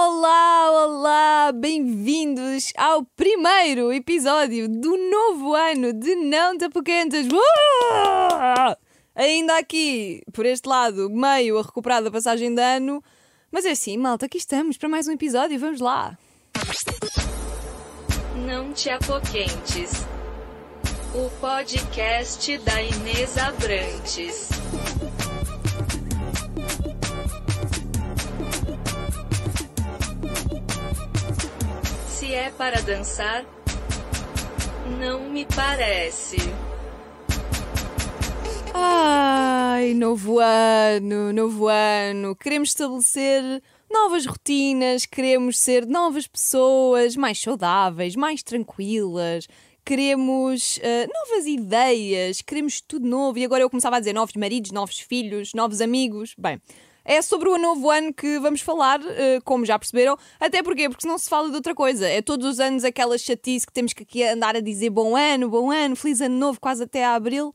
Olá, olá, bem-vindos ao primeiro episódio do novo ano de Não. Uh! Ainda aqui, por este lado, meio a recuperar da passagem de ano. Mas é assim, malta, aqui estamos para mais um episódio, vamos lá. Não te apoquentes. O podcast da Inês Abrantes. Se é para dançar, não me parece. Ai, novo ano, novo ano. Queremos estabelecer novas rotinas, queremos ser novas pessoas, mais saudáveis, mais tranquilas. Queremos eh, novas ideias, queremos tudo novo. E agora eu começava a dizer novos maridos, novos filhos, novos amigos. Bem, é sobre o novo ano que vamos falar, eh, como já perceberam. Até porque Porque não se fala de outra coisa. É todos os anos aquela chatice que temos que aqui andar a dizer bom ano, bom ano, feliz ano novo, quase até a abril.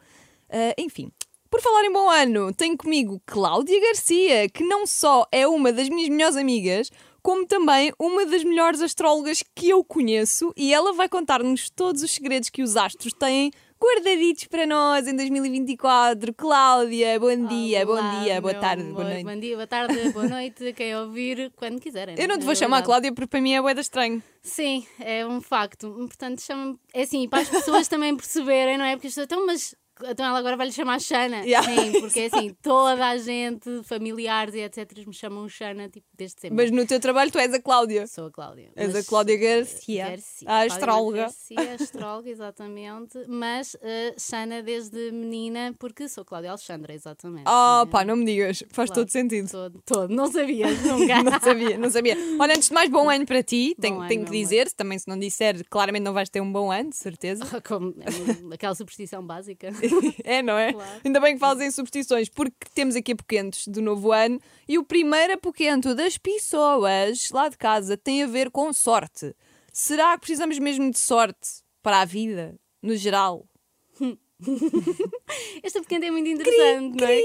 Uh, enfim, por falar em bom ano, tenho comigo Cláudia Garcia, que não só é uma das minhas melhores amigas, como também uma das melhores astrólogas que eu conheço, e ela vai contar-nos todos os segredos que os astros têm guardaditos para nós em 2024. Cláudia, bom dia, Olá, bom dia, boa tarde, amor. boa noite. Bom dia, boa tarde, boa noite, quem ouvir, quando quiserem. Eu não te vou chamar realidade. Cláudia porque para mim é boeda estranho. Sim, é um facto. Portanto, chama É assim, para as pessoas também perceberem, não é? Porque as pessoas estão, mas. Então ela agora vai lhe chamar Xana. Yeah. Sim, porque assim, toda a gente, familiares e etc., me chamam Xana, tipo, desde sempre. Mas no teu trabalho tu és a Cláudia. Sou a Cláudia. És a Cláudia eh, Garcia, Garcia, a astróloga. Garcia, astróloga, exatamente. Mas uh, Xana desde menina, porque sou Cláudia Alexandra, exatamente. Oh, Sim, pá, não me digas, faz Claro. todo sentido. Todo, todo. Não sabias nunca. não sabia, não sabia. Olha, antes de mais, bom ano para ti. Tenho, ano, tenho que dizer, também se não disser, claramente não vais ter um bom ano, de certeza. Como aquela superstição básica. É, não é? Claro. Ainda bem que falas em substituições, porque temos aqui apoquentos do novo ano e o primeiro apoquento das pessoas lá de casa tem a ver com sorte. Será que precisamos mesmo de sorte para a vida, no geral? Esta pequena é muito interessante, não é?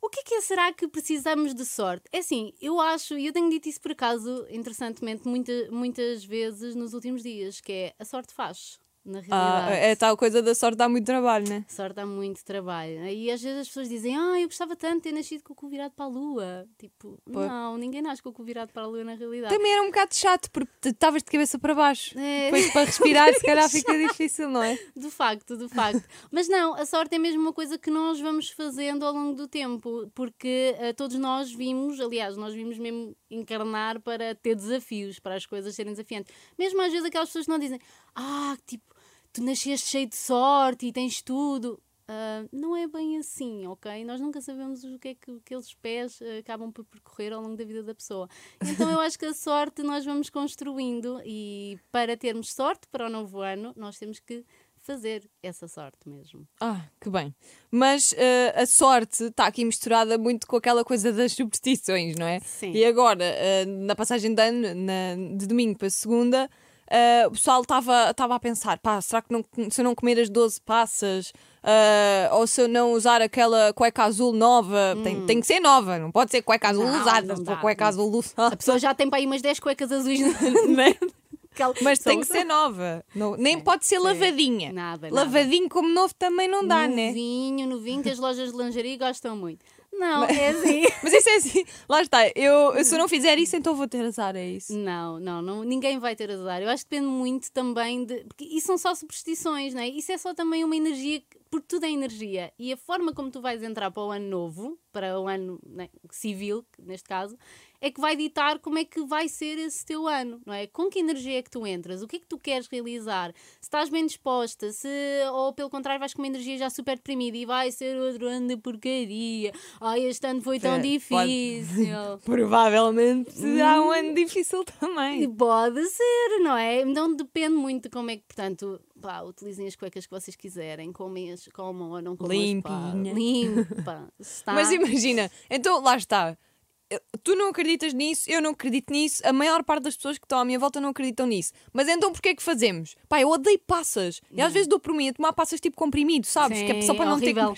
O que é que é, será que precisamos de sorte? É assim, eu acho, e eu tenho dito isso por acaso, interessantemente, muita, muitas vezes nos últimos dias, que é a sorte faz, na Ah, realidade. é tal coisa da sorte dá muito trabalho, né? Sorte dá muito trabalho. Aí às vezes as pessoas dizem, ah, eu gostava tanto de ter nascido com o cu virado para a lua. Tipo, não, ninguém nasce com o cu virado para a lua na realidade. Também era um bocado chato, porque estavas de cabeça para baixo. É. Depois para respirar, se calhar fica difícil, não é? De facto, de facto. Mas não, a sorte é mesmo uma coisa que nós vamos fazendo ao longo do tempo, porque eh, todos nós vimos, aliás, nós vimos mesmo encarnar para ter desafios, para as coisas serem desafiantes. Mesmo às vezes aquelas pessoas que não dizem, ah, tipo, tu nasceste cheio de sorte e tens tudo. Ah, não é bem assim, ok? Nós nunca sabemos o que é que aqueles pés eh, acabam por percorrer ao longo da vida da pessoa. Então eu acho que a sorte nós vamos construindo e para termos sorte para o novo ano, nós temos que fazer essa sorte mesmo. Ah, que bem. Mas eh, a sorte está aqui misturada muito com aquela coisa das superstições, não é? Sim. E agora, na passagem de ano, na- de domingo para segunda, eh, o pessoal estava a pensar: pá, será que não- se eu não comer as 12 passas, eh, ou se eu não usar aquela cueca azul nova, tem, tem que ser nova, não pode ser cueca azul Hum. Não, usada, não dá, cueca não. azul A usada. pessoa já tem para aí umas 10 cuecas azuis né? Mas tem que ser nova, Não- nem Sim, pode ser sim. lavadinha. Nada, nada. Lavadinho como novo também não dá, né? Novinho, novinho, que as lojas de lingerie gostam muito. Não, é assim. Mas isso é assim, lá está. Eu, se eu não fizer isso, então vou ter azar, é isso. Não, não, não, ninguém vai ter azar. Eu acho que depende muito também de. Porque isso são só superstições, não é? Isso é só também uma energia, que- porque tudo é energia. E a forma como tu vais entrar para o ano novo, para o ano né, civil, neste caso, é que vai ditar como é que vai ser esse teu ano, não é? Com que energia é que tu entras? O que é que tu queres realizar? Se estás bem disposta, se, ou pelo contrário vais com uma energia já super deprimida e vai ser outro ano de porcaria. Ai, este ano foi tão É, pode- difícil. Provavelmente será um ano difícil também. Pode ser, não é? Então depende muito de como é que, portanto, pá, utilizem as cuecas que vocês quiserem, comem as, comam ou não comam. as, pá, Limpinha. Limpa. Está. Mas imagina, então lá está. Tu não acreditas nisso, eu não acredito nisso, a maior parte das pessoas que estão à minha volta não acreditam nisso. Mas então porquê é que fazemos? Pá, eu odeio passas. E às vezes dou por mim a tomar passas tipo comprimido, sabes? que é Sim, só para não ter que horrível.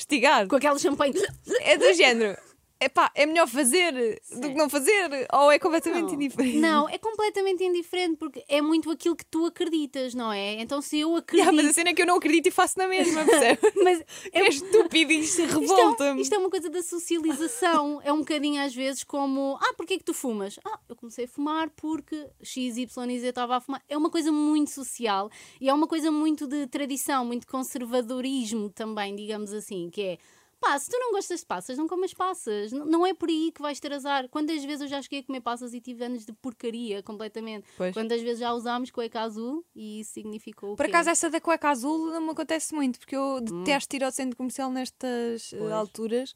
Com aquele champanhe. É do género. Epá, é melhor fazer do que não fazer? Ou é completamente Não. indiferente? Não, é completamente indiferente porque é muito aquilo que tu acreditas, não é? Então se eu acredito. Yeah, mas a cena é que eu não acredito e faço na mesma, percebe? Mas é, é estúpido e isto isto, é, revolta-me. isto é uma coisa da socialização. é um bocadinho às vezes como: ah, porquê é que tu fumas? Ah, eu comecei a fumar porque X, Y e Z estava a fumar. É uma coisa muito social e é uma coisa muito de tradição, muito conservadorismo também, digamos assim, que é. Pá, se tu não gostas de passas, não comas passas. N- Não é por aí que vais ter azar. Quantas vezes eu já cheguei a comer passas e tive anos de porcaria completamente? Pois. Quantas vezes já usámos cueca azul e isso significou Por acaso, essa da cueca azul não me acontece muito, porque eu detesto ir ao centro comercial nestas eh, Pois. alturas.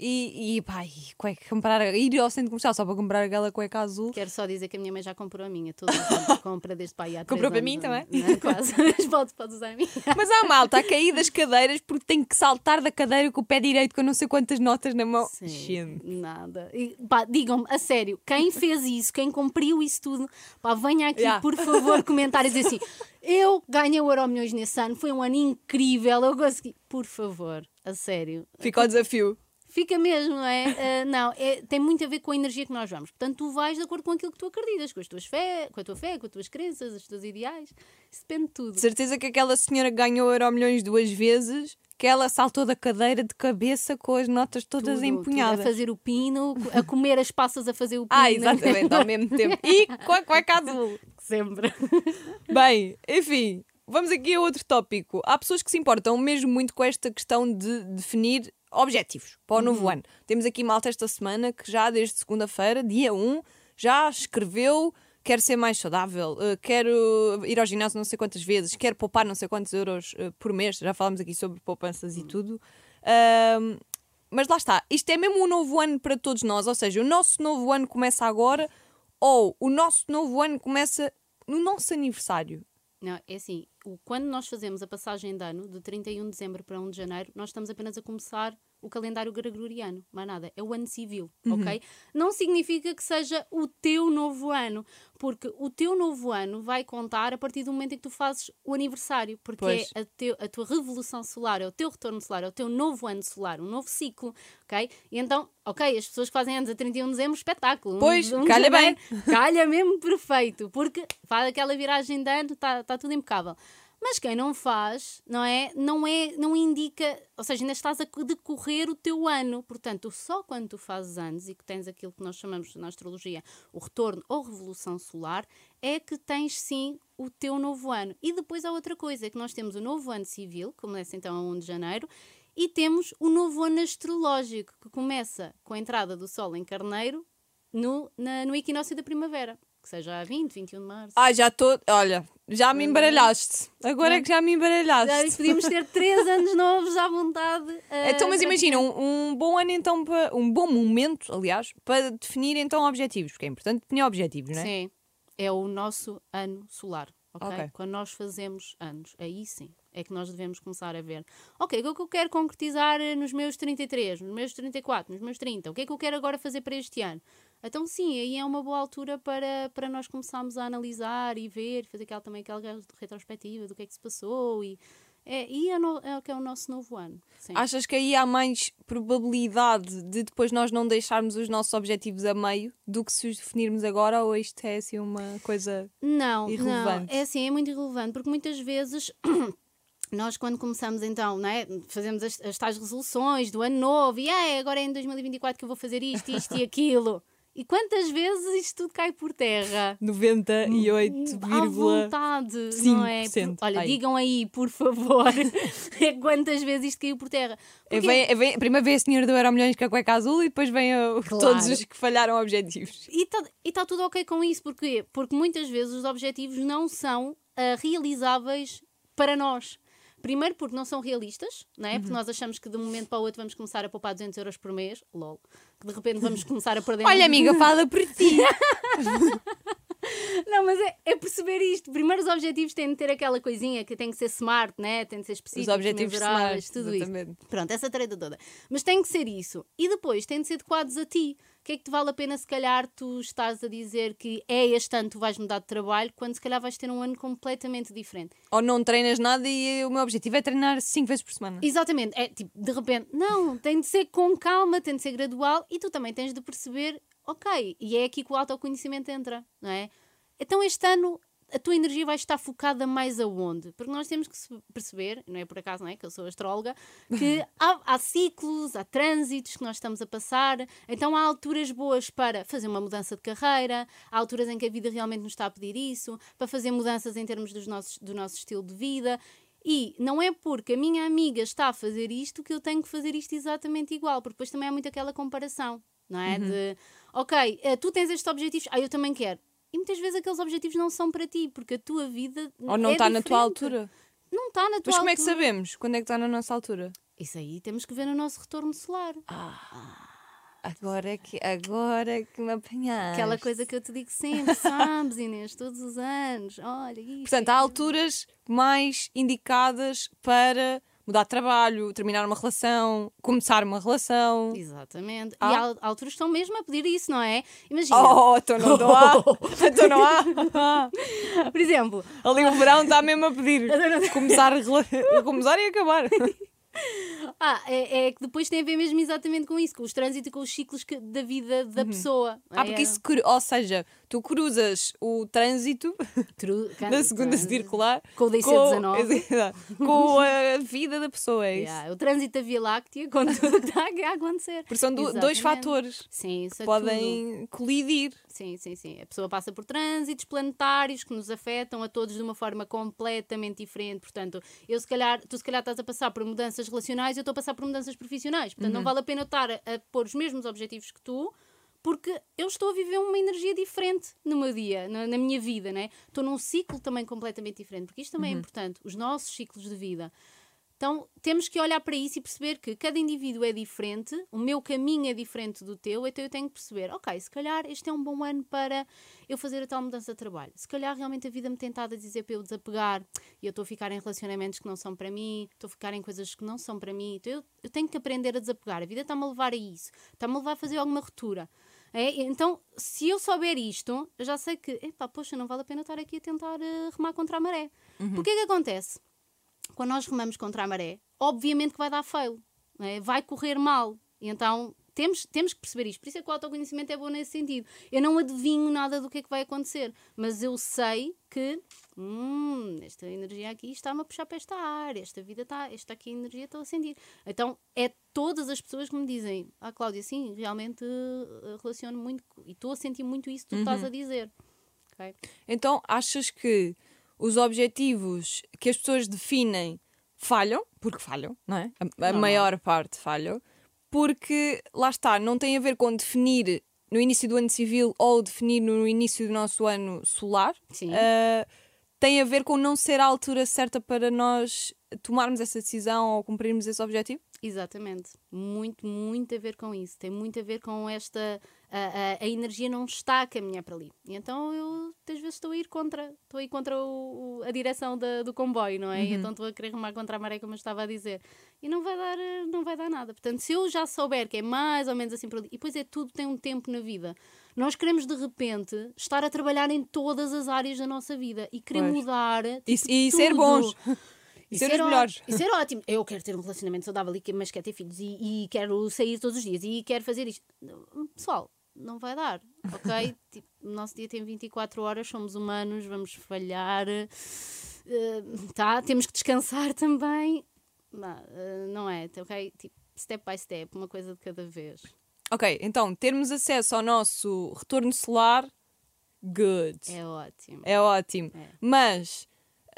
E, e pá, e cueca, comprar, ir ao centro comercial só para comprar aquela cueca azul. Quero só dizer que a minha mãe já comprou a minha. Os anos compra desde aí há Comprou para mim também? Não, é? quase. Mas podes, podes usar a minha. Mas há malta a cair das cadeiras porque tem que saltar da cadeira com o pé direito com não sei quantas notas na mão. Sim, Gente. nada. E, pá, digam-me, a sério, quem fez isso, quem cumpriu isso tudo, pá, venha aqui, Yeah. por favor, comentar e dizer assim: eu ganhei o Euro Milhões nesse ano, foi um ano incrível, eu consegui. Por favor, a sério. Fica o desafio. Fica mesmo, não é? Ah, não, é, tem muito a ver com a energia que nós vamos. Portanto, tu vais de acordo com aquilo que tu acreditas, com as tuas fé, com a tua fé, com as tuas crenças, os teus ideais. Isso depende de tudo. De certeza que aquela senhora que ganhou Euro milhões duas vezes, que ela saltou da cadeira de cabeça com as notas todas Tudo, empunhadas. tudo a fazer o pino, a comer as passas a fazer o pino. Ah, exatamente, ao mesmo tempo. E com a cueca azul. Sempre. Bem, enfim, vamos aqui a outro tópico. Há pessoas que se importam mesmo muito com esta questão de definir objetivos para o novo ano. Temos aqui malta esta semana que já desde segunda-feira, dia 1, já escreveu. Quero ser mais saudável, eh, quero ir ao ginásio não sei quantas vezes, quero poupar não sei quantos euros eh, por mês. Já falámos aqui sobre poupanças e tudo. Ahm, mas lá está, isto é mesmo um novo ano para todos nós, ou seja, o nosso novo ano começa agora ou o nosso novo ano começa no nosso aniversário. Não, é assim, o- quando nós fazemos a passagem de ano, de 31 de dezembro para 1 de janeiro, nós estamos apenas a começar o calendário gregoriano, mais nada, é o ano civil, ok? Não significa que seja o teu novo ano, porque o teu novo ano vai contar a partir do momento em que tu fazes o aniversário, porque Pois. é a, teu- a tua revolução solar, é o teu retorno solar, é o teu novo ano solar, um novo ciclo, ok? E então, ok, as pessoas que fazem anos a 31 de dezembro, espetáculo. Um- Pois, um de calha janeiro, calha mesmo perfeito, porque faz aquela viragem de ano, está tá tudo impecável. Mas quem não faz, não é? Não é, não indica, ou seja, ainda estás a co- decorrer o teu ano. Portanto, só quando tu fazes anos e que tens aquilo que nós chamamos na astrologia o retorno ou revolução solar, é que tens sim o teu novo ano. E depois há outra coisa, é que nós temos o novo ano civil, que começa então a 1 de janeiro, e temos o novo ano astrológico, que começa com a entrada do Sol em Carneiro no, na- no equinócio da primavera, que seja a 20, 21 de março. Ai, já estou. Olha, já me embaralhaste. Agora é que já me Já embaralhaste. podíamos ter três anos novos à vontade. ah, Então, mas imagina, um, um bom ano então, para, um bom momento, aliás, para definir então objetivos, porque é importante definir objetivos, não é? Sim, é o nosso ano solar. ok? Ok. Quando nós fazemos anos, aí sim é que nós devemos começar a ver. Ok, o que é que eu quero concretizar eh, nos meus 33, nos meus 34, nos meus 30? O que é que eu quero agora fazer para este ano? Então, sim, aí é uma boa altura para, para nós começarmos a analisar e ver, fazer aquela, também aquela retrospectiva do que é que se passou e. É, e é, no- é o que é o nosso novo ano. Sim. Achas que aí há mais probabilidade de depois nós não deixarmos os nossos objetivos a meio do que se os definirmos agora ou isto é assim uma coisa. Não, Irrelevante. não, é assim, é muito irrelevante, porque muitas vezes nós quando começamos então, não é? fazemos as, as tais resoluções do ano novo e ah, agora é em 2024 que eu vou fazer isto, isto e aquilo. E quantas vezes isto tudo cai por terra? 98, À vontade, não é? 5%, Por- Olha, ai. digam aí, por favor, é quantas vezes isto caiu por terra. É, Porque- vem, é, vem, primeiro vem a senhora do Euro Milhões com a cueca azul e depois vem a- Claro. todos os que falharam objetivos. E está tudo ok com isso, porquê? Porque muitas vezes os objetivos não são ah, realizáveis para nós. Primeiro porque não são realistas, não é? Uhum. Porque nós achamos que de um momento para o outro vamos começar a poupar 200 euros por mês, lol. Que de repente vamos começar a perder... Olha, amiga, fala por ti. Não, mas é, é perceber isto. Primeiro os objetivos têm de ter aquela coisinha que tem que ser smart, né? Tem de ser específicos, objetivos mesuráveis, smart, tudo exatamente. isso. Pronto, essa treta toda. Mas tem que ser isso. E depois tem de ser adequados a ti. Que é que te vale a pena, se calhar, tu estás a dizer que é este ano tu vais mudar de trabalho, quando se calhar vais ter um ano completamente diferente. Ou não treinas nada e o meu objetivo é treinar 5 vezes por semana. Exatamente, é tipo, de repente, não, tem de ser com calma, tem de ser gradual e tu também tens de perceber, ok, e é aqui que o autoconhecimento entra, não é? Então este ano a tua energia vai estar focada mais aonde? Porque nós temos que perceber, não é por acaso, não é? Que eu sou astróloga, que há, há, ciclos, há trânsitos que nós estamos a passar, então há alturas boas para fazer uma mudança de carreira, há alturas em que a vida realmente nos está a pedir isso, para fazer mudanças em termos dos nossos, do nosso estilo de vida. E não é porque a minha amiga está a fazer isto que eu tenho que fazer isto exatamente igual, porque depois também há muito aquela comparação, não é? Uhum. De, ok, eh, tu tens estes objetivos, ah, eu também quero e muitas vezes aqueles objetivos não são para ti, porque a tua vida. Ou não é está na tua altura. Não está na tua Mas altura. como é que sabemos quando é que está na nossa altura? Isso aí temos que ver no nosso retorno solar. Ah. Agora é que, agora é que me apanhaste. Aquela coisa que eu te digo sempre, sabes, Inês, todos os anos. Olha, isto. Portanto, há alturas mais indicadas para mudar de trabalho, terminar uma relação, começar uma relação. Exatamente. Ah. E há alturas estão mesmo a pedir isso, não é? Imagina. Oh, então não, há. então não há. Por exemplo. Ali o verão está mesmo a pedir. começar, começar e acabar. Ah, é, é, que depois tem a ver mesmo exatamente com isso, com os trânsitos e com os ciclos que, da vida da uhum. pessoa. Ah, porque é. isso, ou seja, tu cruzas o trânsito Tru, da segunda circular com o DC19 com, com a vida da pessoa. É isso. Yeah, o trânsito da Via Láctea com tudo que está a acontecer. Porque são do, dois fatores sim, que é podem tudo. colidir. Sim, sim, sim. A pessoa passa por trânsitos planetários que nos afetam a todos de uma forma completamente diferente. Portanto, eu se calhar, tu se calhar estás a passar por mudanças relacionais, eu estou a passar por mudanças profissionais. Portanto, uhum. não vale a pena eu estar a, a pôr os mesmos objetivos que tu, porque eu estou a viver uma energia diferente no meu dia, na, na minha vida, né? Estou num ciclo também completamente diferente, porque isto também é uhum. é importante, os nossos ciclos de vida. Então temos que olhar para isso e perceber que cada indivíduo é diferente, o meu caminho é diferente do teu, então eu tenho que perceber, ok, se calhar este é um bom ano para eu fazer a tal mudança de trabalho. Se calhar realmente a vida me tem a dizer para eu desapegar e eu estou a ficar em relacionamentos que não são para mim, estou a ficar em coisas que não são para mim, então eu, eu tenho que aprender a desapegar. A vida está-me a levar a isso, está-me a levar a fazer alguma ruptura. É, então, se eu souber isto, eu já sei que, epá, poxa, não vale a pena estar aqui a tentar uh, remar contra a maré. Uhum. Porque é que acontece? Quando nós remamos contra a maré, obviamente que vai dar fail, é? vai correr mal. E então temos, temos que perceber isto. Por isso é que o autoconhecimento é bom nesse sentido. Eu não adivinho nada do que é que vai acontecer, mas eu sei que hum, esta energia aqui está-me a puxar para esta área, esta vida está, esta aqui energia estou a sentir. Então é todas as pessoas que me dizem, ah Cláudia, sim, realmente uh, relaciono muito e estou a sentir muito isso que tu uhum. estás a dizer. Okay? Então achas que os objetivos que as pessoas definem falham, porque falham, não é? A, a não, maior não. parte falham, porque lá está, não tem a ver com definir no início do ano civil ou definir no início do nosso ano solar. Sim. Uh, tem a ver com não ser a altura certa para nós tomarmos essa decisão ou cumprirmos esse objetivo? Exatamente. Muito, muito a ver com isso. Tem muito a ver com esta. A, a, a energia não está a caminhar para ali. E então eu, às vezes, estou a ir contra. Estou a ir contra o, a direção da, do comboio, não é? Uhum. E então estou a querer remar contra a maré, como eu estava a dizer. E não vai dar, não vai dar nada. Portanto, se eu já souber que é mais ou menos assim para ali. E depois é tudo, tem um tempo na vida. Nós queremos de repente estar a trabalhar em todas as áreas da nossa vida e querer pois. mudar. Tipo, e, e ser bons. E ser, os melhores. E ser ótimo. Eu quero ter um relacionamento saudável, mas quero ter filhos e, e quero sair todos os dias e quero fazer isto. Pessoal, não vai dar, ok? tipo, o nosso dia tem 24 horas, somos humanos, vamos falhar. Uh, tá, temos que descansar também. Não, uh, não é, ok? Tipo, step by step, uma coisa de cada vez. Ok, então, termos acesso ao nosso retorno solar, good. É ótimo. É ótimo. É. Mas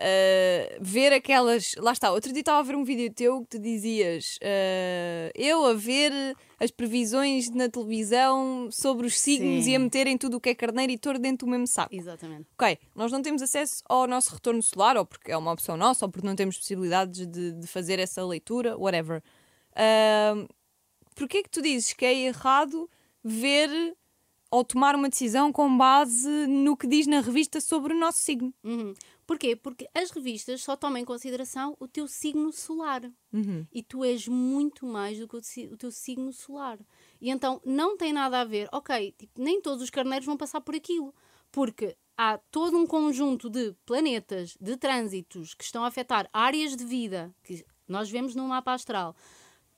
Uh, ver aquelas. Lá está, outro dia estava a ver um vídeo teu que te dizias uh, eu a ver as previsões na televisão sobre os signos Sim. e a meterem tudo o que é carneiro e touro dentro do mesmo saco. Exatamente. Ok, nós não temos acesso ao nosso retorno solar, ou porque é uma opção nossa, ou porque não temos possibilidades de, de fazer essa leitura, whatever. Uh, Porquê é que tu dizes que é errado ver ou tomar uma decisão com base no que diz na revista sobre o nosso signo? Uhum. Porquê? Porque as revistas só tomam em consideração o teu signo solar. Uhum. E tu és muito mais do que o teu signo solar. E então não tem nada a ver, ok, tipo, nem todos os carneiros vão passar por aquilo, porque há todo um conjunto de planetas, de trânsitos que estão a afetar áreas de vida que nós vemos no mapa astral.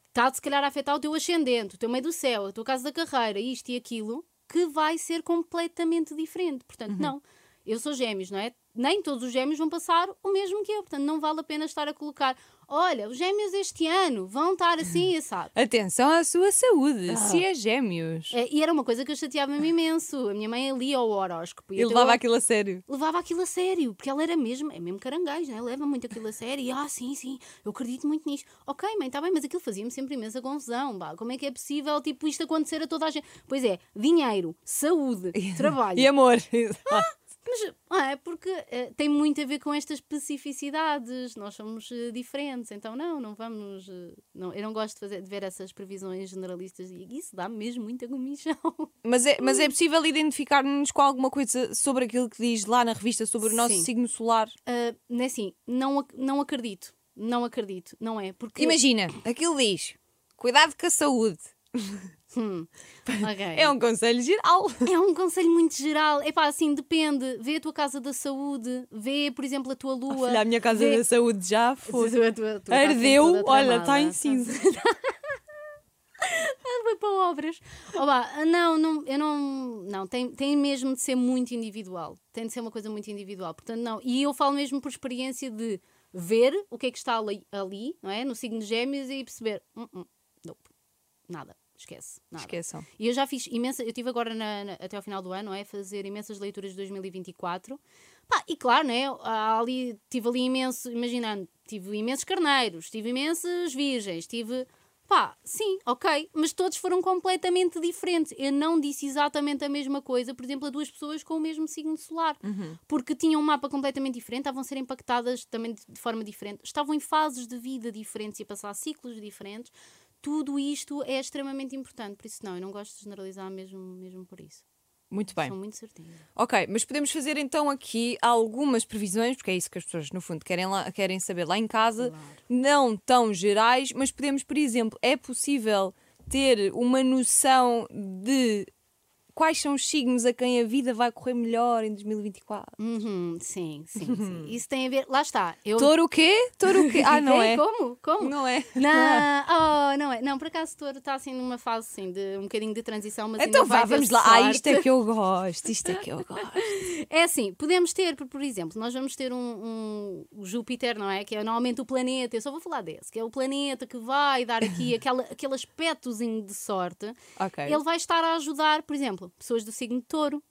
Está se calhar a afetar o teu ascendente, o teu meio do céu, a tua casa da carreira, isto e aquilo, que vai ser completamente diferente. Portanto, não. Eu sou gêmeos, não é? Nem todos os gêmeos vão passar o mesmo que eu. Portanto, não vale a pena estar a colocar. Olha, os gêmeos este ano vão estar assim, sabe? Atenção à sua saúde, Ah. se é gêmeos. É, e era uma coisa que eu chateava-me imenso. A minha mãe lia o horóscopo. E então levava eu aquilo a sério. levava aquilo a sério, porque ela era mesmo, é mesmo caranguejo, né? leva muito aquilo a sério. E, ah, sim, sim, eu acredito muito nisto. Ok, mãe, está bem, mas aquilo fazia-me sempre imensa confusão. Bah, como é que é possível, tipo, isto acontecer a toda a gente? Pois é, dinheiro, saúde, trabalho. E amor. Mas ah, é porque eh, tem muito a ver com estas especificidades. Nós somos eh, diferentes, então não, não vamos. eh, não, eu não gosto de, fazer, de ver essas previsões generalistas e isso dá mesmo muita comichão. Mas é, mas é possível identificar-nos com alguma coisa sobre aquilo que diz lá na revista sobre o nosso Sim. signo solar? Uh, não é assim, não, não acredito. Não acredito, não é? Porque. Imagina, aquilo diz: cuidado com a saúde. Hum, ok. É um conselho geral. É um conselho muito geral. É pá, assim, depende. Vê a tua casa da saúde, vê, por exemplo, a tua lua. Filha, a minha casa vê... da saúde já foi. a tua- a tua Ardeu, olha, está em cinza. Foi para obras. Oba, não, não, eu não. Não, tem, tem mesmo de ser muito individual. Tem de ser uma coisa muito individual. Portanto, não. E eu falo mesmo por experiência de ver o que é que está ali, ali não é? No signo de Gêmeos e perceber. "Hum, hum, nope, nada. Esquece. Nada. Esqueçam. E eu já fiz imensa, eu estive agora na- na- até ao final do ano, não é? Fazer imensas leituras de 2024. Pá, e claro, né? Ali, tive ali imenso, imaginando, tive imensos carneiros, tive imensas virgens, tive. Pá, sim, ok, mas todos foram completamente diferentes. Eu não disse exatamente a mesma coisa, por exemplo, a duas pessoas com o mesmo signo solar, porque tinham um mapa completamente diferente, estavam a ser impactadas também de, de forma diferente, estavam em fases de vida diferentes e a passar ciclos diferentes. Tudo isto é extremamente importante, por isso não, eu não gosto de generalizar mesmo, mesmo por isso. Muito bem. Sou muito certinha. Ok, mas podemos fazer então aqui algumas previsões, porque é isso que as pessoas, no fundo, querem, lá, querem saber lá em casa, Claro. não tão gerais, mas podemos, por exemplo, é possível ter uma noção de quais são os signos a quem a vida vai correr melhor em 2024? Uhum, sim, sim, sim. Isso tem a ver. Lá está. Eu... Touro o quê? Touro o quê? Ah, não Ei, é? Como? Como? Não é? Não, oh, não é. Não, por acaso Touro está assim numa fase assim, de um bocadinho de transição, mas Então vá, vamos lá. Ah, isto é que eu gosto, isto é que eu gosto. É assim, podemos ter, por, exemplo, nós vamos ter um, um- Júpiter, não é? Que é normalmente o planeta, eu só vou falar desse, que é o planeta que vai dar aqui aquela, aquele aspectozinho de sorte. Ok. Ele vai estar a ajudar, por exemplo, pessoas do signo de touro.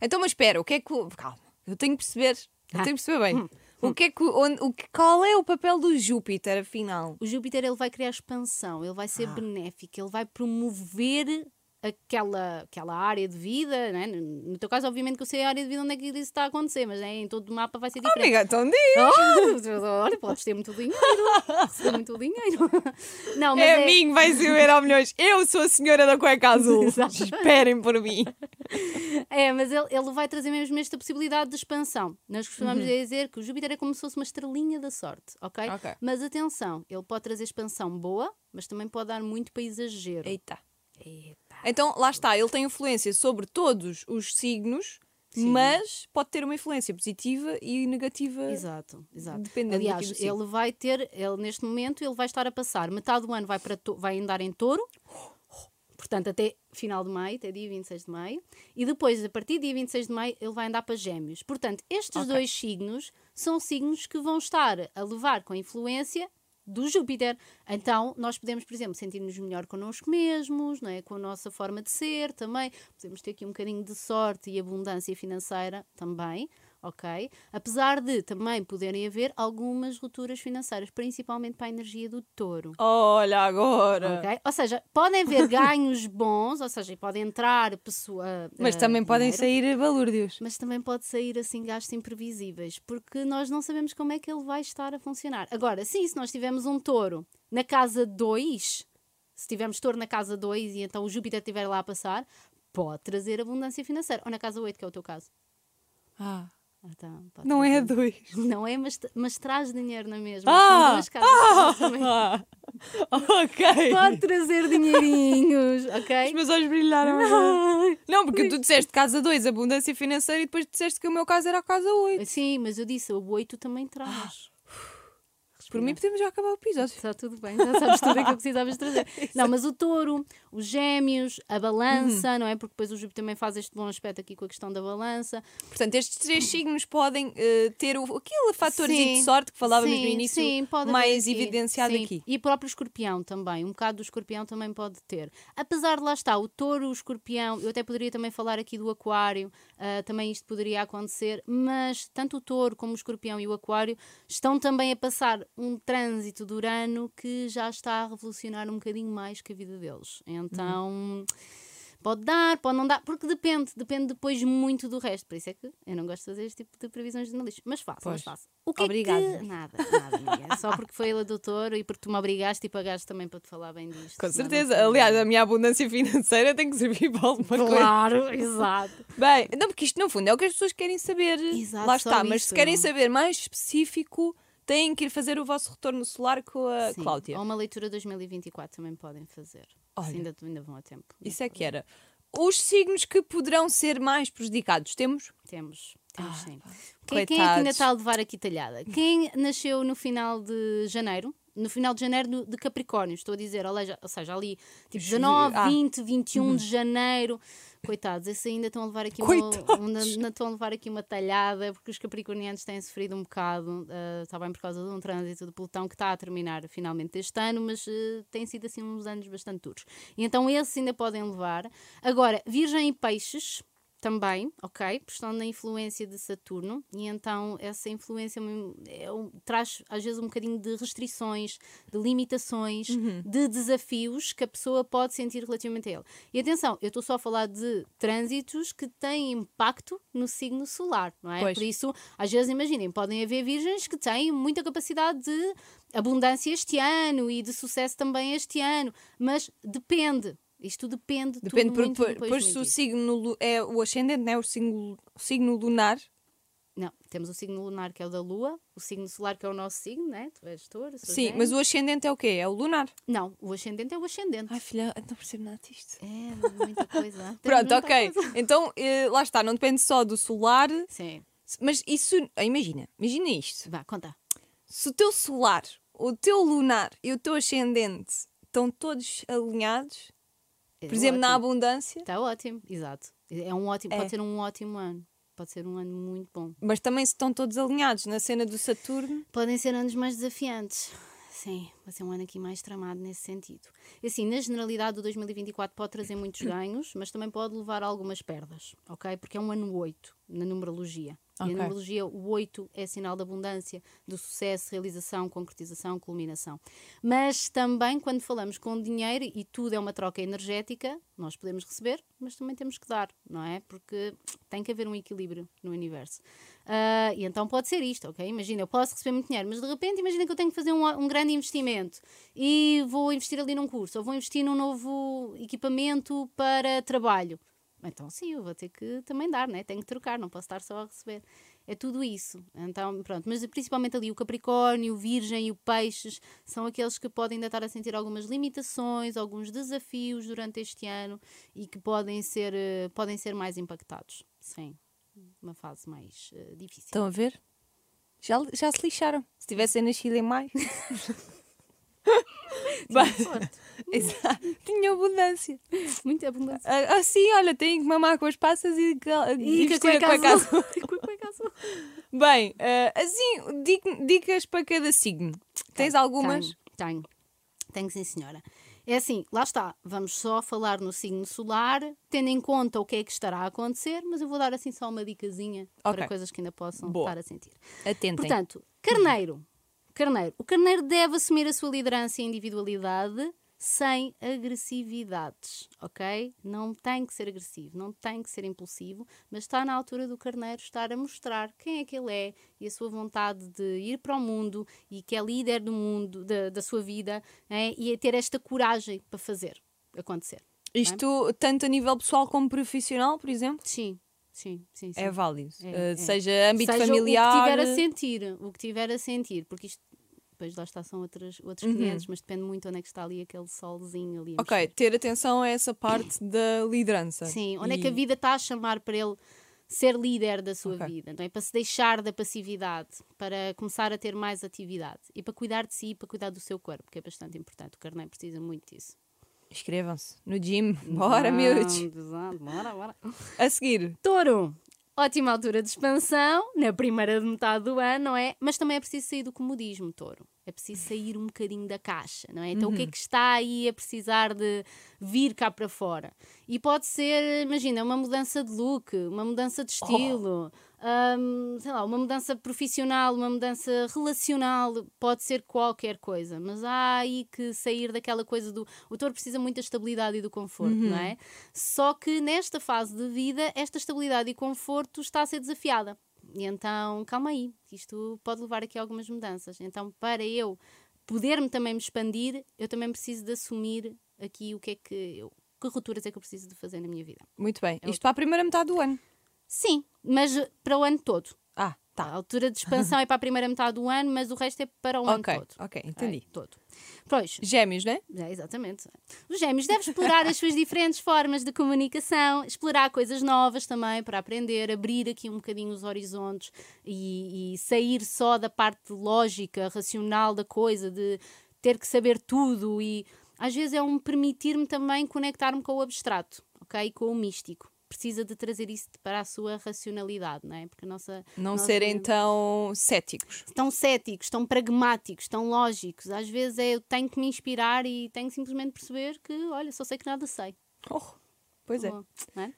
Então, mas espera, o que é que. o- Calma, eu tenho que perceber. Eu tenho que perceber bem. O que é que, onde, o que, qual é o papel do Júpiter, afinal? O Júpiter ele vai criar expansão, ele vai ser Ah. benéfico, ele vai promover aquela, aquela área de vida, né? no teu caso, obviamente que eu sei a área de vida onde é que isso está a acontecer, mas né, em todo o mapa vai ser diferente. Amiga, então diz. Oh, olha, podes ter muito dinheiro, receber muito dinheiro. Não, mas É é, mim vai ser o Euro Milhões. Eu sou a senhora da cueca azul. Esperem por mim. é, mas ele, ele vai trazer mesmo esta possibilidade de expansão. Nós costumamos Uhum. dizer que o Júpiter é como se fosse uma estrelinha da sorte, ok? Ok. Mas atenção, ele pode trazer expansão boa, mas também pode dar muito para exagero. Eita. Eita. Então, lá está. Ele tem influência sobre todos os signos, Sim. mas pode ter uma influência positiva e negativa. Exato, exato. Dependendo Aliás, do signo. ele vai ter, ele neste momento, ele vai estar a passar metade do ano vai, para to- vai andar em touro, portanto, até final de maio, até dia 26 de maio, e depois, a partir de dia 26 de maio, ele vai andar para gêmeos. Portanto, estes Ok. dois signos são signos que vão estar a levar com a influência do Júpiter. Então, nós podemos, por exemplo, sentir-nos melhor connosco mesmos, não é? com a nossa forma de ser também. Podemos ter aqui um bocadinho de sorte e abundância financeira também, ok? Apesar de também poderem haver algumas rupturas financeiras, principalmente para a energia do touro. Olha agora. ok? Ou seja, podem haver ganhos bons, ou seja, pode entrar pessoa. Mas eh, também podem dinheiro, sair balúrdios. Mas também pode sair assim gastos imprevisíveis, porque nós não sabemos como é que ele vai estar a funcionar. Agora, sim, se nós tivermos um touro na casa 2, se tivermos touro na casa 2 e então o Júpiter estiver lá a passar, pode trazer abundância financeira. Ou na casa 8, que é o teu caso. Ah, Então, Não é a trazer. dois. Não é, mas, mas traz dinheiro na mesma. Ah! Duas casas. Também Ah! ok. Pode trazer dinheirinhos, Os ok? meus olhos brilharam. agora. Não, porque tu disseste casa 2, abundância financeira, e depois disseste que o meu caso era a casa 8. Sim, mas eu disse, o oito também traz. Por mim, podemos já acabar o episódio. Está tudo bem, já sabes tudo aquilo que precisavas trazer. Não, mas o touro, os gêmeos, a balança, não é? Porque depois o Júpiter também faz este bom aspecto aqui com a questão da balança. Portanto, estes três signos podem eh, ter o, aquele fatorzinho de sorte que falávamos sim, no início, sim, mais aqui. evidenciado Sim. aqui. E o próprio escorpião também, um bocado do escorpião também pode ter. Apesar de lá estar o touro, o escorpião, eu até poderia também falar aqui do aquário, ah, também isto poderia acontecer, mas tanto o touro como o escorpião e o aquário estão também a passar um trânsito de Urano que já está a revolucionar um bocadinho mais que a vida deles. Então. Pode dar, pode não dar, porque depende, depende depois muito do resto. Por isso é que eu não gosto de fazer este tipo de previsões jornalistas. Mas faço, Pois. mas faço. O que é Obrigada. que... Nada, nada, Miguel. Só porque foi ele a doutora e porque tu me obrigaste e pagaste também para te falar bem disto. Com não certeza. fazia. Aliás, a minha abundância financeira tem que servir para alguma coisa. Claro, exato. Bem, não, porque isto no fundo é o que as pessoas querem saber. Exato, Lá está, mas se querem saber mais específico, têm que ir fazer o vosso retorno solar com a Sim. Cláudia. Ou uma leitura 2024 também podem fazer. Olha, Se ainda, ainda vão a tempo. Isso é que era. Os signos que poderão ser mais prejudicados, temos? Temos, temos Ah, sim. Quem, quem é que ainda está a levar aqui talhada? Quem nasceu no final de janeiro? No final de janeiro de Capricórnio, estou a dizer, ou seja, ou seja ali tipo Ju- 19, ah. 20, 21 de janeiro. Coitados, esses ainda estão a levar aqui uma, Coitados. uma- estão a levar aqui uma talhada, porque os capricornianos têm sofrido um bocado, ah, está bem por causa de um trânsito de pelotão que está a terminar finalmente este ano, mas ah, têm sido assim uns anos bastante duros. E então esses ainda podem levar. Agora, Virgem e Peixes também, ok? Estão na influência de Saturno e então essa influência é um- traz às vezes um bocadinho de restrições, de limitações, de desafios que a pessoa pode sentir relativamente a ele. E atenção, eu estou só a falar de trânsitos que têm impacto no signo solar, não é? Pois. Por isso, às vezes imaginem, podem haver virgens que têm muita capacidade de abundância este ano e de sucesso também este ano, mas depende. Isto depende, Depende, tudo muito depois no se o signo é o ascendente, né? o, signo, o signo lunar. Não, temos o signo lunar que é o da Lua, o signo solar que é o nosso signo, né? Tu és touro, Sim, mas o ascendente é o quê? É o lunar. Não, o ascendente é o ascendente. Ai, filha, não percebo nada disto. É, muita coisa. Pronto, muita ok. coisa. Então, eh, lá está, não depende só do solar, Sim, mas isso. ah, Imagina, imagina isto. vá, conta. Se o teu solar, o teu lunar e o teu ascendente estão todos alinhados, É por exemplo, na ótimo. abundância, Está ótimo, exato. É um ótimo, É. pode ser um ótimo ano. Pode ser um ano muito bom. mas também se estão todos alinhados na cena do Saturno. Podem ser anos mais desafiantes. Sim, vai ser um ano aqui mais tramado nesse sentido. E assim, na generalidade, o 2024 pode trazer muitos ganhos, mas também pode levar a algumas perdas, ok? Porque é um ano 8 na numerologia. E Ok. a numerologia, o 8 é sinal de abundância, do sucesso, realização, concretização, culminação. Mas também, quando falamos com dinheiro, e tudo é uma troca energética, nós podemos receber, mas também temos que dar, não é? Porque tem que haver um equilíbrio no universo. Ah, e então pode ser isto, ok? Imagina, eu posso receber muito dinheiro, mas de repente imagina que eu tenho que fazer um, um grande investimento e vou investir ali num curso, ou vou investir num novo equipamento para trabalho. Então sim, eu vou ter que também dar, né? Tenho que trocar, não posso estar só a receber. É tudo isso. Então, pronto. Mas principalmente ali o Capricórnio, o Virgem e o Peixes são aqueles que podem ainda estar a sentir algumas limitações, alguns desafios durante este ano e que podem ser, eh, podem ser mais impactados. Sim, uma fase mais eh, difícil. Estão a ver? Já, já se lixaram. Se tivessem nascido em maio. Exato. Tinha abundância. Muita abundância. Ah, Assim, olha, tem que mamar com as passas e, cal- E vestir com a cueca azul. E. Bem, ah, assim, di- dicas para cada signo. Tens algumas? Tenho, tenho. Tenho sim, senhora. É assim, lá está. Vamos só falar no signo solar, tendo em conta o que é que estará a acontecer, mas eu vou dar assim só uma dicasinha Ok. para coisas que ainda possam Boa. estar a sentir. Atentem. Portanto, carneiro. Carneiro. O carneiro deve assumir a sua liderança e individualidade sem agressividades, ok? Não tem que ser agressivo, não tem que ser impulsivo, mas está na altura do carneiro estar a mostrar quem é que ele é e a sua vontade de ir para o mundo e que é líder do mundo, da, da sua vida, é? e a ter esta coragem para fazer acontecer. Isto tanto a nível pessoal como profissional, por exemplo? Sim, Sim, sim, sim. É válido. É, Uh, é. Seja âmbito Seja familiar. o que tiver a sentir, o que tiver a sentir, porque isto depois lá está são outras, outros Uhum. 500, mas depende muito onde é que está ali aquele solzinho ali. Ok, mexer. ter atenção a essa parte da liderança. Sim, onde é que a E- vida está a chamar para ele ser líder da sua Ok. vida, não é? Para se deixar da passividade, para começar a ter mais atividade e para cuidar de si e para cuidar do seu corpo, que é bastante importante. O carneiro precisa muito disso. Inscrevam-se no gym. Bora, Ah, miúdos. exato, Bora, bora. A seguir. Touro. Ótima altura de expansão, na primeira metade do ano, não é? Mas também é preciso sair do comodismo, touro. É preciso sair um bocadinho da caixa, não é? Então o que é que está aí a precisar de vir cá para fora? E pode ser, imagina, uma mudança de look, uma mudança de estilo, hum, sei lá, uma mudança profissional, uma mudança relacional, pode ser qualquer coisa. Mas há aí que sair daquela coisa do. O touro precisa muito da estabilidade e do conforto, não é? Só que nesta fase de vida, esta estabilidade e conforto está a ser desafiada. E então, calma aí, isto pode levar aqui a algumas mudanças. Então, para eu poder-me também me expandir, eu também preciso de assumir aqui o que é que eu, que rupturas é que eu preciso de fazer na minha vida. Muito bem. É Isto para a primeira metade do ano. Sim, mas para o ano todo. Ah, A tá. altura de expansão é para a primeira metade do ano, mas o resto é para o Ok, ano todo. ok, Ok? entendi. Todo. Pois, Gêmeos, né? É, exatamente. Os gêmeos devem explorar as suas diferentes formas de comunicação, explorar coisas novas também para aprender, abrir aqui um bocadinho os horizontes e, e sair só da parte lógica, racional da coisa, de ter que saber tudo e às vezes é um permitir-me também conectar-me com o abstrato, ok? Com o místico. Precisa de trazer isso para a sua racionalidade, não é? Porque a nossa. Não nossa- serem tão céticos. tão céticos, tão pragmáticos, tão lógicos. Às vezes é, eu tenho que me inspirar e tenho que simplesmente perceber que, olha, só sei que nada sei. Oh, pois é. Não é?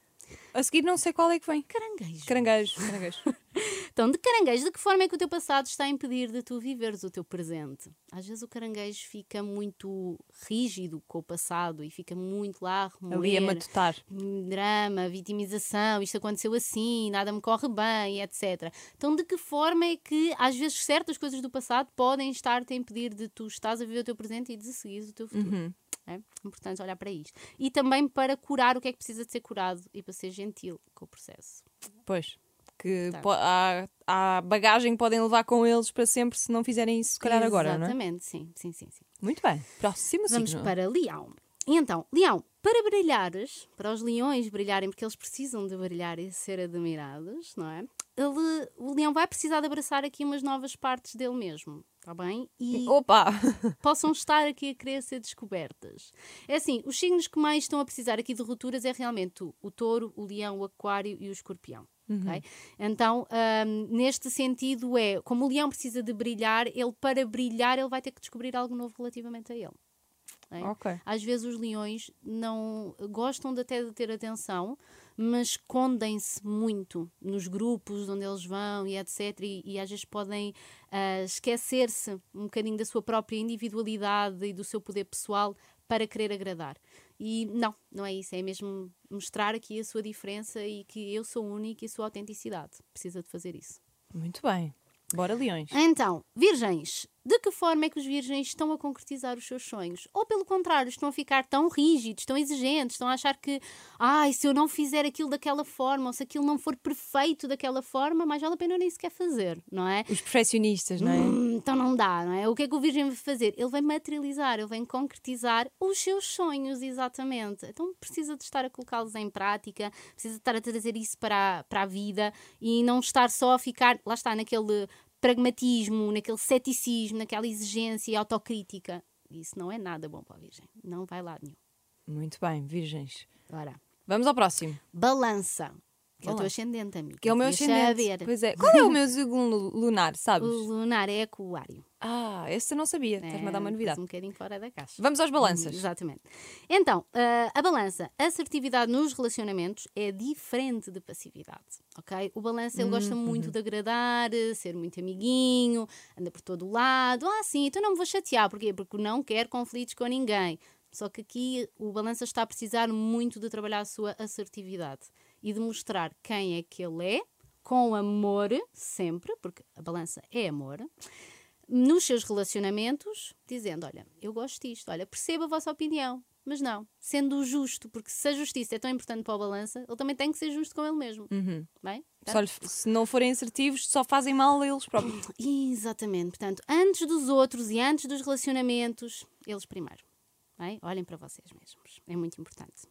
A seguir não sei qual é que vem. Caranguejo. Caranguejo. Caranguejo. Então, de caranguejo, de que forma é que o teu passado está a impedir de tu viveres o teu presente? Às vezes o caranguejo fica muito rígido com o passado e fica muito lá a Ali a remoer. matutar. drama, vitimização, isto aconteceu assim, nada me corre bem, etc. Então, de que forma é que às vezes certas coisas do passado podem estar-te a impedir de tu estás a viver o teu presente e de seguir o teu futuro? Uhum. É importante olhar para isto. E também para curar o que é que precisa de ser curado e para ser gentil com o processo. Pois. Que há, há bagagem que podem levar com eles para sempre se não fizerem isso, se calhar agora, não é? Exatamente, sim, sim, sim, sim. Muito bem. Próximo Vamos signo. para Leão. E então, Leão, para brilhares, para os leões brilharem, porque eles precisam de brilhar e ser admirados, não é? Ele, o leão vai precisar de abraçar aqui umas novas partes dele mesmo, está bem? E Opa! possam estar aqui a querer ser descobertas. É assim, os signos que mais estão a precisar aqui de rupturas é realmente o, o touro, o leão, o aquário e o escorpião. ok? Então, hum, neste sentido, é como o leão precisa de brilhar, ele para brilhar, ele vai ter que descobrir algo novo relativamente a ele. ok? ok. Às vezes os leões não gostam de até de ter atenção, mas escondem-se muito nos grupos onde eles vão e etc. E, e às vezes podem ah, esquecer-se um bocadinho da sua própria individualidade e do seu poder pessoal para querer agradar. E não, não é isso, é mesmo mostrar aqui a sua diferença e que eu sou única e a sua autenticidade. Precisa de fazer isso. Muito bem. Bora, leões. Então, virgens, de que forma é que os virgens estão a concretizar os seus sonhos? Ou pelo contrário, estão a ficar tão rígidos, tão exigentes, estão a achar que, ai, se eu não fizer aquilo daquela forma, ou se aquilo não for perfeito daquela forma, mais vale a pena eu nem sequer fazer, não é? Os perfeccionistas, não é? Hum, então não dá, não é? O que é que o Virgem vai fazer? Ele vai materializar, ele vai concretizar os seus sonhos, exatamente. Então precisa de estar a colocá-los em prática, precisa de estar a trazer isso para a, para a vida e não estar só a ficar, lá está, naquele pragmatismo, naquele ceticismo, naquela exigência e autocrítica. Isso não é nada bom para a Virgem. Não vai lá nenhum. Muito bem, virgens. Ora, Vamos ao próximo. balança. Que é o teu ascendente, amigo. Que é o meu Devias ascendente. Pois é. Qual é o meu segundo lunar, sabes? O lunar é aquário. Ah, esse eu não sabia. Estás-me a dar uma É, novidade. Um bocadinho fora da caixa. Vamos às balanças. Exatamente. Então, ah, a balança, assertividade nos relacionamentos é diferente de passividade, ok? O balança, ele gosta muito de agradar, ser muito amiguinho, anda por todo o lado. Ah, sim, então não me vou chatear. Porquê? Porque não quer conflitos com ninguém. Só que aqui o balança está a precisar muito de trabalhar a sua assertividade e de mostrar quem é que ele é, com amor, sempre, porque a balança é amor nos seus relacionamentos, dizendo: Olha, eu gosto disto, olha, perceba a vossa opinião, mas não. Sendo justo, porque se a justiça é tão importante para a balança, ele também tem que ser justo com ele mesmo. Bem? Só lhe- se não forem assertivos, só fazem mal a eles próprios. Exatamente. Portanto, antes dos outros e antes dos relacionamentos, eles primeiro. Bem? Olhem para vocês mesmos. É muito importante.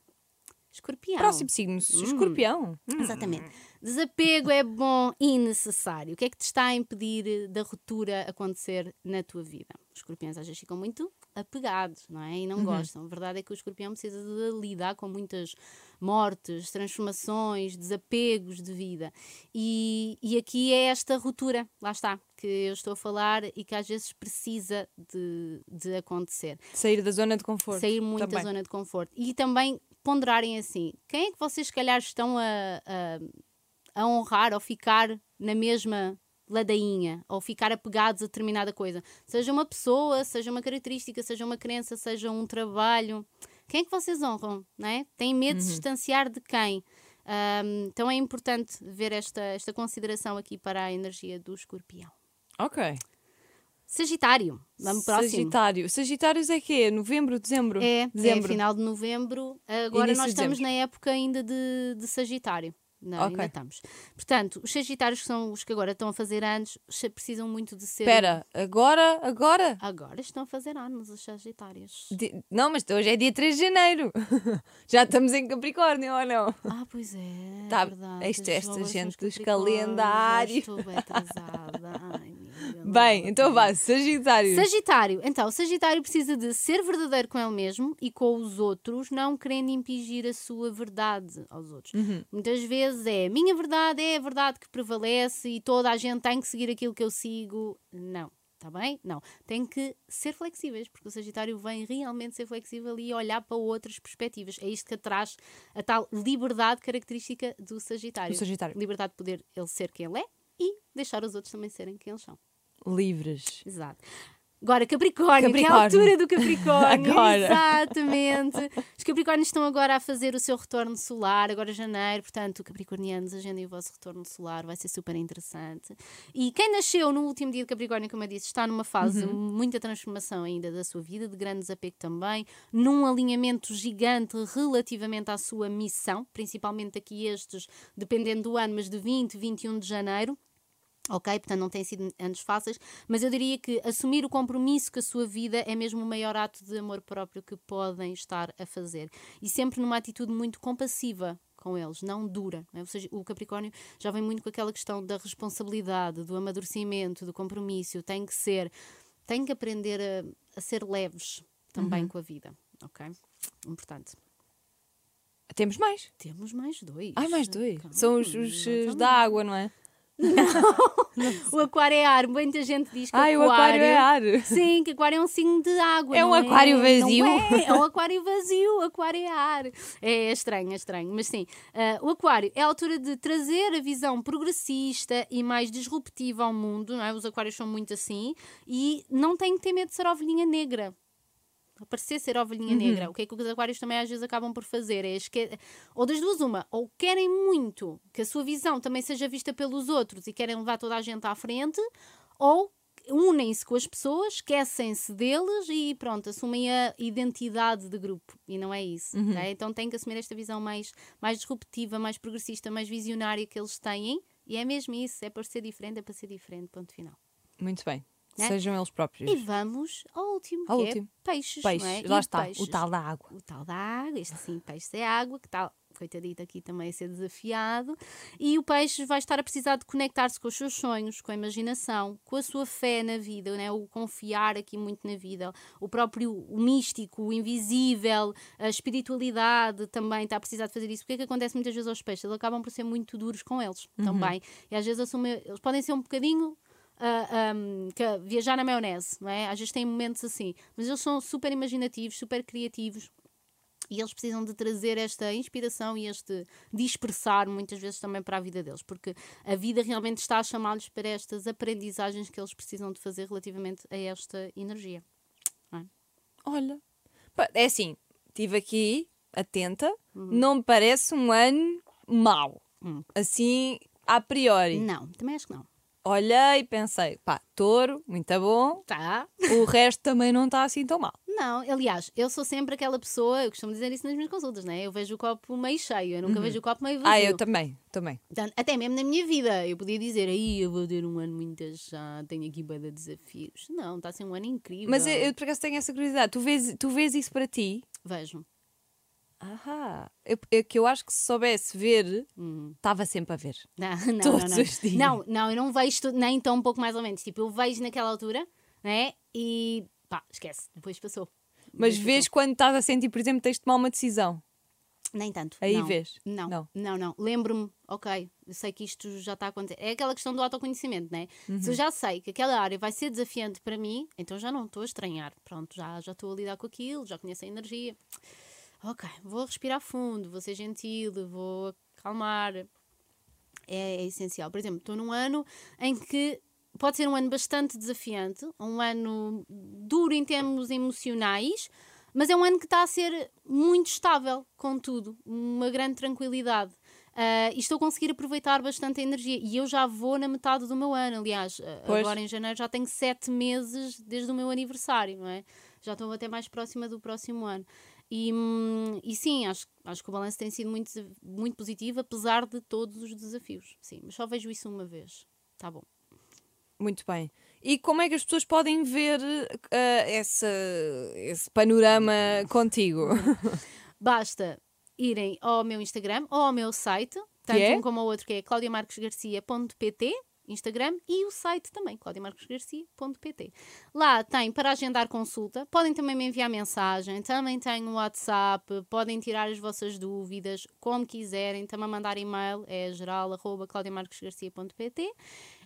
Escorpião. Próximo signo, escorpião. Exatamente. Desapego é bom e necessário. O que é que te está a impedir da ruptura acontecer na tua vida? Os escorpiões às vezes ficam muito apegados, não é? E não gostam. A verdade é que o escorpião precisa de lidar com muitas mortes, transformações, desapegos de vida. E, e aqui é esta ruptura, lá está, que eu estou a falar e que às vezes precisa de, de acontecer Sair da zona de conforto. sair muito também. da zona de conforto. E também ponderarem assim: quem é que vocês, se calhar, estão a, a, a honrar ou ficar na mesma ladainha ou ficar apegados a determinada coisa? Seja uma pessoa, seja uma característica, seja uma crença, seja um trabalho. Quem é que vocês honram? Não é? Têm medo de se distanciar de quem? Ahm, então é importante ver esta, esta consideração aqui para a energia do escorpião. Ok. Sagitário, vamos próximo. Sagitário. Sagitários é quê? Novembro, dezembro? É, dezembro. é final de novembro. Agora Início nós estamos na época ainda de, de Sagitário. Não, Ok. ainda estamos. Portanto, os Sagitários que são os que agora estão a fazer anos precisam muito de ser. Espera, agora, agora? Agora estão a fazer anos os Sagitários. Di- Não, mas hoje é dia 3 de janeiro. Já estamos em Capricórnio, ou não? Ah, pois é. Tá, é verdade. esta- esta Agora gente dos calendários. Estou bem atrasada. Bem, então vá, Sagitário. Sagitário. Então, o Sagitário precisa de ser verdadeiro com ele mesmo e com os outros, não querendo impingir a sua verdade aos outros. Muitas vezes é minha verdade, é a verdade que prevalece e toda a gente tem que seguir aquilo que eu sigo. Não. Está bem? Não. Tem que ser flexíveis, porque o Sagitário vem realmente ser flexível e olhar para outras perspectivas. É isto que traz a tal liberdade característica do Sagitário. Do Sagitário. Liberdade de poder ele ser quem ele é e deixar os outros também serem quem eles são. Livres. Exato. Agora, Capricórnio, que é a Capricórnio. altura do Capricórnio. Agora. Exatamente. Os Capricórnios estão agora a fazer o seu retorno solar, agora janeiro, portanto, Capricornianos, agendem o vosso retorno solar, vai ser super interessante. E quem nasceu no último dia de Capricórnio, como eu disse, está numa fase de muita transformação ainda da sua vida, de grande desapego também, num alinhamento gigante relativamente à sua missão, principalmente aqui estes, dependendo do ano, mas de 20, 21 de janeiro. Ok? Portanto, não têm sido anos fáceis, mas eu diria que assumir o compromisso com a sua vida é mesmo o maior ato de amor próprio que podem estar a fazer. E sempre numa atitude muito compassiva com eles, não dura. não é? Ou seja, o Capricórnio já vem muito com aquela questão da responsabilidade, do amadurecimento, do compromisso. Tem que ser, tem que aprender a, a ser leves também com a vida. Ok? Importante. Temos mais. Temos mais dois. Ai, mais dois. Calma, São os, os, da água, não é? O aquário é ar. Muita gente diz que Ai, o aquário é ar. Sim, que aquário é um signo de água. É não um aquário não vazio. é, é um aquário vazio, o aquário é ar. É estranho, é estranho. Mas sim, ah, o aquário é a altura de trazer a visão progressista e mais disruptiva ao mundo, não é? Os aquários são muito assim. E não tem que ter medo de ser ovelhinha negra. Aparecer ser ovelhinha Uhum. negra. O que é que os aquários também às vezes acabam por fazer? É esque... Ou das duas, uma. Ou querem muito que a sua visão também seja vista pelos outros e querem levar toda a gente à frente, ou unem-se com as pessoas, esquecem-se deles e pronto, assumem a identidade de grupo. E não é isso. Uhum. ok? Então têm que assumir esta visão mais, mais disruptiva, mais progressista, mais visionária que eles têm. E é mesmo isso. É para ser diferente, é para ser diferente. Ponto final. Muito bem. Né? Sejam eles próprios. E vamos ao último, Ao que último. é peixes. Peixes. é? E Lá está. peixes? O tal da água. o tal da água, este sim, peixe é água, que tal, coitadito aqui também a ser desafiado. E o peixe vai estar a precisar de conectar-se com os seus sonhos, com a imaginação, com a sua fé na vida, né? o confiar aqui muito na vida, o próprio o místico, o invisível, a espiritualidade também está a precisar de fazer isso. O que é que acontece muitas vezes aos peixes? Eles acabam por ser muito duros com eles também. E às vezes assumem, eles podem ser um bocadinho ah, um, que- viajar na maionese, não é? Às vezes têm momentos assim, mas eles são super imaginativos, super criativos. E eles precisam de trazer esta inspiração e este dispersar muitas vezes também para a vida deles, porque a vida realmente está a chamá-los para estas aprendizagens que eles precisam de fazer relativamente a esta energia. Olha. Pá, É assim, estive aqui, atenta, Uhum. não me parece um ano mau. Hum. Assim, a priori. Não, também acho que não. Olhei e pensei, pá, touro, muito bom. Tá? O resto também não está assim tão mal. Não, aliás, eu sou sempre aquela pessoa, eu costumo dizer isso nas minhas consultas, né? Eu vejo o copo meio cheio, eu nunca vejo o copo meio vazio. Ah, eu também, também. Portanto, até mesmo na minha vida, eu podia dizer, aí eu vou ter um ano muito chato, tenho aqui bué de desafios. Não, está a ser um ano incrível. Mas eu, eu por acaso tenho essa curiosidade. Tu vês, tu vês isso para ti? Vejo. Ahá. Eu, eu, que eu acho que se soubesse ver, Hum. estava sempre a ver. Não, não, Todos não, não. os dias. Não, não, eu não vejo tudo, nem tão um pouco mais ou menos. Tipo, eu vejo naquela altura, né? E pá, esquece, depois passou. Mas Depois vês quando estás a sentir, por exemplo, tens de tomar uma decisão. Nem tanto. Aí não. vês? Não, Não. não, não. Lembro-me, ok, eu sei que isto já está a acontecer. É aquela questão do autoconhecimento, né? Se eu já sei que aquela área vai ser desafiante para mim, então já não estou a estranhar. Pronto, já já estou a lidar com aquilo, já conheço a energia. Ok, vou respirar fundo, vou ser gentil, vou acalmar. É, é essencial. Por exemplo, estou num ano em que pode ser um ano bastante desafiante, um ano duro em termos emocionais, mas é um ano que está a ser muito estável com tudo, uma grande tranquilidade. Ah, e estou a conseguir aproveitar bastante a energia. E eu já vou na metade do meu ano, aliás, ah, Pois. agora em janeiro já tenho sete meses desde o meu aniversário, não é? Já estou até mais próxima do próximo ano. E, hum, e sim, acho, acho que o balanço tem sido muito, muito positivo, apesar de todos os desafios. Sim, mas só vejo isso uma vez. Tá bom. Muito bem. E como é que as pessoas podem ver ah, essa, esse panorama contigo? Basta irem ao meu Instagram ou ao meu site, tanto é? um como o outro, que é claudiamarcosgarcia.pt, Instagram, e o site também, claudiamarcosgarcia.pt. Lá tem para agendar consulta, podem também me enviar mensagem, também tem o WhatsApp, podem tirar as vossas dúvidas, como quiserem, também mandar e-mail, é geral.claudiamarcosgarcia.pt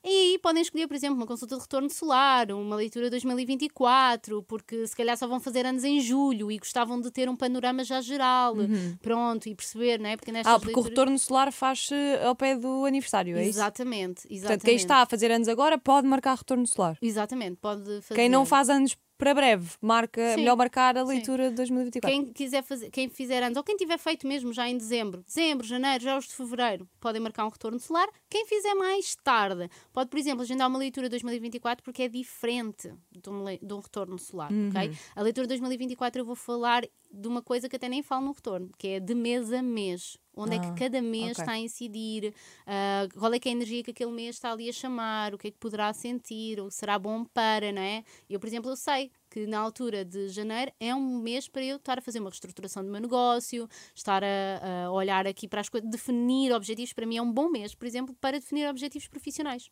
e aí podem escolher, por exemplo, uma consulta de retorno solar, uma leitura 2024, porque se calhar só vão fazer anos em julho e gostavam de ter um panorama já geral, pronto, e perceber, não é? Porque nestas ah, porque o leituras- retorno solar faz ao pé do aniversário, é isso? Exatamente, exatamente. Portanto, quem está a fazer anos agora pode marcar retorno solar. Exatamente, pode fazer. Quem não faz anos para breve, marca, é Sim, melhor marcar a sim. leitura de 2024. Quem quiser fazer, quem fizer anos, ou quem tiver feito mesmo já em dezembro, dezembro, janeiro, já os de fevereiro, podem marcar um retorno solar. Quem fizer mais tarde, pode, por exemplo, agendar uma leitura 2024 porque é diferente de um, de um retorno solar, Uhum. ok? A leitura 2024 eu vou falar de uma coisa que até nem falo no retorno, que é de mês a mês. Onde é Ah, que cada mês ok. está a incidir, ah, qual é que é a energia que aquele mês está ali a chamar, o que é que poderá sentir, ou será bom para, não é? Eu, por exemplo, eu sei que na altura de janeiro é um mês para eu estar a fazer uma reestruturação do meu negócio, estar a, a olhar aqui para as coisas, definir objetivos. Para mim é um bom mês, por exemplo, para definir objetivos profissionais.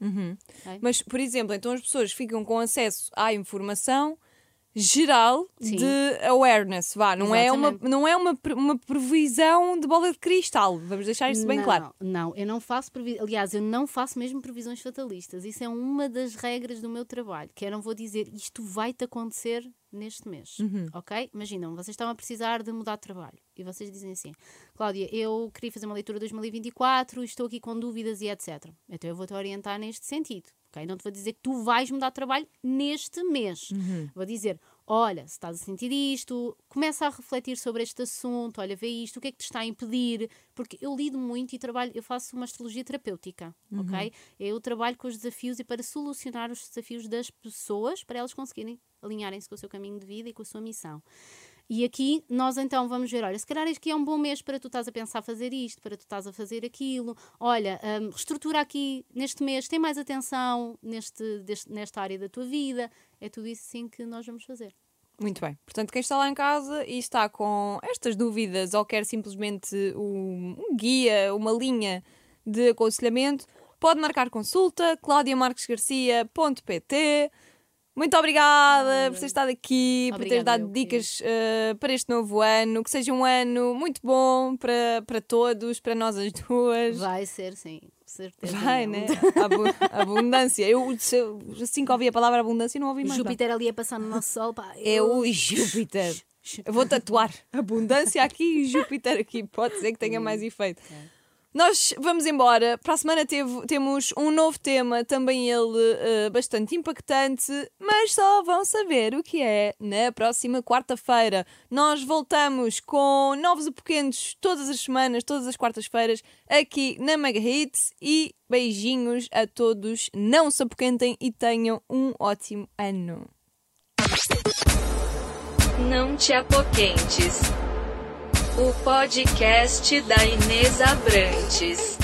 Ok? Mas, por exemplo, então as pessoas ficam com acesso à informação geral Sim. de awareness, vá, não é, uma, Exatamente. não é uma, uma previsão de bola de cristal, vamos deixar isso bem não, claro. Não, eu não faço previ... Aliás, eu não faço mesmo previsões fatalistas. Isso é uma das regras do meu trabalho, que eu não vou dizer isto vai-te acontecer neste mês. Uhum. Ok? Imaginam, vocês estão a precisar de mudar de trabalho e vocês dizem assim: Cláudia, eu queria fazer uma leitura 2024, estou aqui com dúvidas e etc. Então eu vou-te orientar neste sentido. Ok? Não te vou dizer que tu vais mudar de trabalho neste mês. Vou dizer: olha, se estás a sentir isto, começa a refletir sobre este assunto, olha, vê isto, o que é que te está a impedir? Porque eu lido muito e trabalho, eu faço uma astrologia terapêutica, ok? Eu trabalho com os desafios e para solucionar os desafios das pessoas, para elas conseguirem alinharem-se com o seu caminho de vida e com a sua missão. E aqui nós então vamos ver, olha, se calhar este aqui é um bom mês para tu estás a pensar fazer isto, para tu estás a fazer aquilo. Olha, hum, reestrutura aqui neste mês, tem mais atenção neste, deste- nesta área da tua vida. É tudo isso sim que nós vamos fazer. Muito bem. Portanto, quem está lá em casa e está com estas dúvidas ou quer simplesmente um, um guia, uma linha de aconselhamento, pode marcar consulta claudiamarquesgarcia.pt Muito obrigada por ter estado aqui, por teres Obrigada, dado dicas eh, para este novo ano. Que seja um ano muito bom para, para todos, para nós as duas. Vai ser sim, com certeza. Vai, não. né? Abu- Abundância. Eu, assim que ouvi a palavra abundância, não ouvi mais. Júpiter ali a passar no nosso sol, pá. É o Júpiter. Eu vou tatuar abundância aqui e Júpiter aqui. Pode ser que tenha mais efeito. Nós vamos embora. Para a semana teve- temos um novo tema, também ele eh, bastante impactante, mas só vão saber o que é na próxima quarta-feira. Nós voltamos com novos apoquentos todas as semanas, todas as quartas-feiras, aqui na Mega Hits. E beijinhos a todos. Não se apoquentem e tenham um ótimo ano. Não te apoquentes. O podcast da Inês Abrantes.